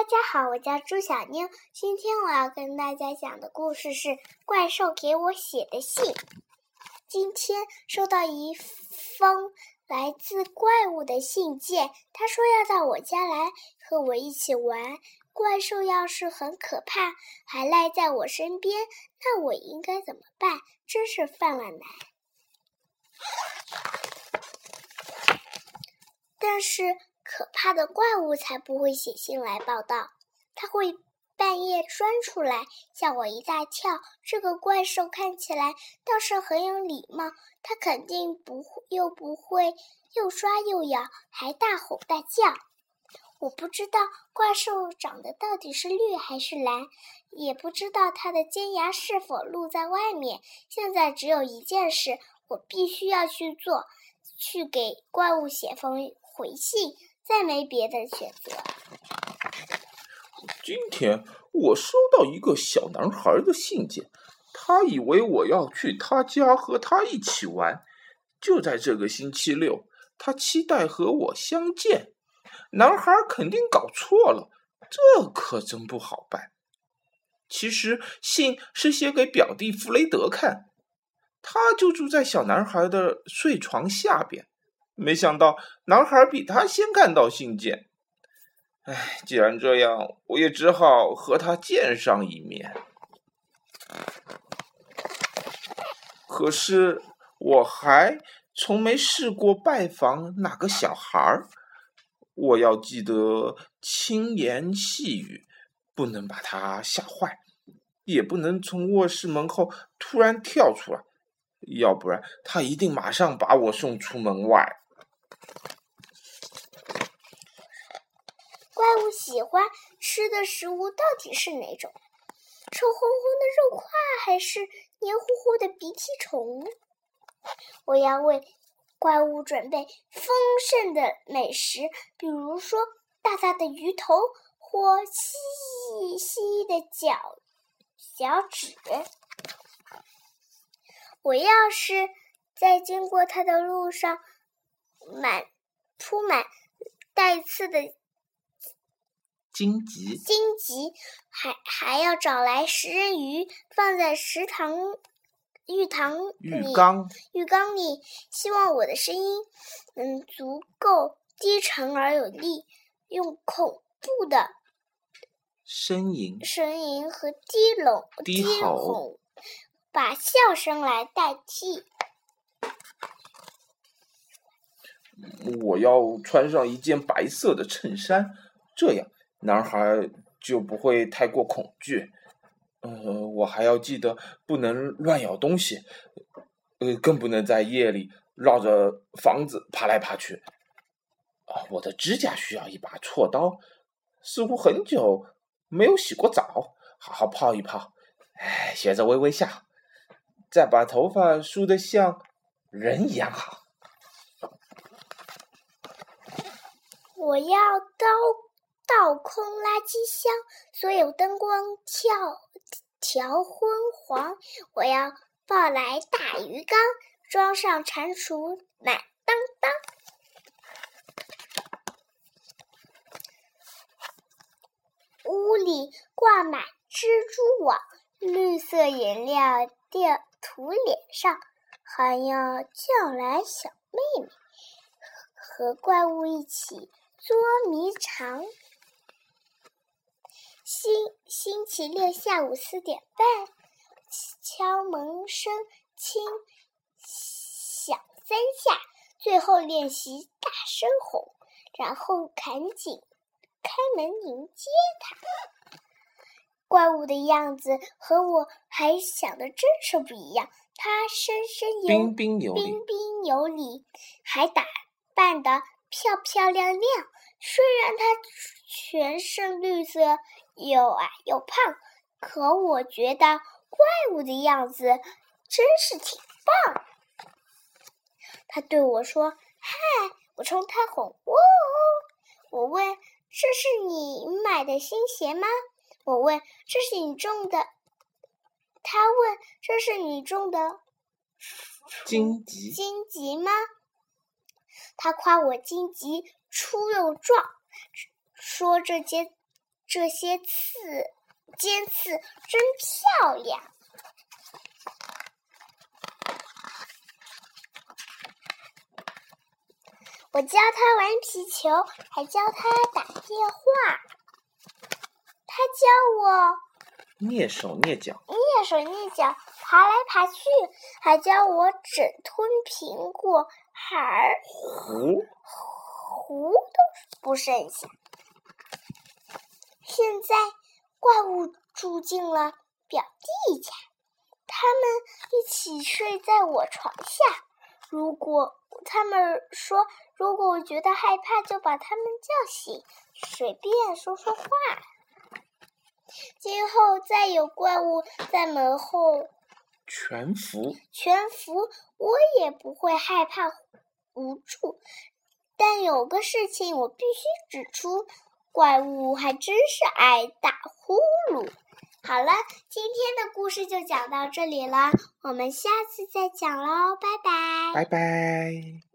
大家好，我叫朱小妞。今天我要跟大家讲的故事是怪兽给我写的信。今天收到一封来自怪物的信件，他说要到我家来和我一起玩。怪兽要是很可怕，还赖在我身边，那我应该怎么办？真是犯了难。但是。可怕的怪物才不会写信来报道，他会半夜钻出来吓我一大跳。这个怪兽看起来倒是很有礼貌，他肯定不会又不会又抓又咬，还大吼大叫。我不知道怪兽长得到底是绿还是蓝，也不知道它的尖牙是否露在外面。现在只有一件事，我必须要去做，去给怪物写封回信。再没别的选择。今天我收到一个小男孩的信件，他以为我要去他家和他一起玩。就在这个星期六，他期待和我相见。男孩肯定搞错了，这可真不好办。其实信是写给表弟弗雷德看，他就住在小男孩的睡床下边。没想到男孩比他先看到信件，唉，既然这样，我也只好和他见上一面。可是我还从没试过拜访哪个小孩儿，我要记得轻言细语，不能把他吓坏，也不能从卧室门后突然跳出来，要不然他一定马上把我送出门外。怪物喜欢吃的食物到底是哪种？臭烘烘的肉块还是黏糊糊的鼻涕虫？我要为怪物准备丰盛的美食，比如说大大的鱼头或细细的脚脚趾。我要是在经过它的路上，满铺满带刺的。荆棘，荆棘，还还要找来食人鱼，放在食堂浴堂浴缸浴缸里。希望我的声音能足够低沉而有力，用恐怖的呻吟、呻吟和低拢、低吼，把笑声来代替。我要穿上一件白色的衬衫，这样。男孩就不会太过恐惧，呃，我还要记得不能乱咬东西，呃，更不能在夜里绕着房子爬来爬去。啊，我的指甲需要一把锉刀，似乎很久没有洗过澡，好好泡一泡。哎，学着微微笑，再把头发梳得像人一样好。我要刀。倒空垃圾箱，所有灯光调调昏黄。我要抱来大鱼缸，装上蟾蜍满当当。屋里挂满蜘蛛网，绿色颜料掉涂脸上，还要叫来小妹妹和怪物一起捉迷藏。星星期六下午四点半，敲门声轻响三下，最后练习大声吼，然后赶紧开门迎接他。怪物的样子和我还想的真是不一样，他深深有彬彬有礼，彬彬有礼，还打扮的漂漂亮亮。虽然他全身绿色。又矮又胖，可我觉得怪物的样子真是挺棒。他对我说：“嗨！”我冲他吼：“哦！”我问：“这是你买的新鞋吗？”我问：“这是你种的？”他问：“这是你种的荆棘？荆棘吗？”他夸我荆棘粗又壮，说这些。这些刺尖刺真漂亮。我教他玩皮球，还教他打电话。他教我蹑手蹑脚，蹑手蹑脚爬来爬去，还教我整吞苹果，还糊糊都不剩下。现在怪物住进了表弟家，他们一起睡在我床下。如果他们说，如果我觉得害怕，就把他们叫醒，随便说说话。今后再有怪物在门后全服，全服，我也不会害怕无助。但有个事情我必须指出，怪物还真是爱打呼噜。好了，今天的故事就讲到这里了，我们下次再讲喽，拜拜。拜拜。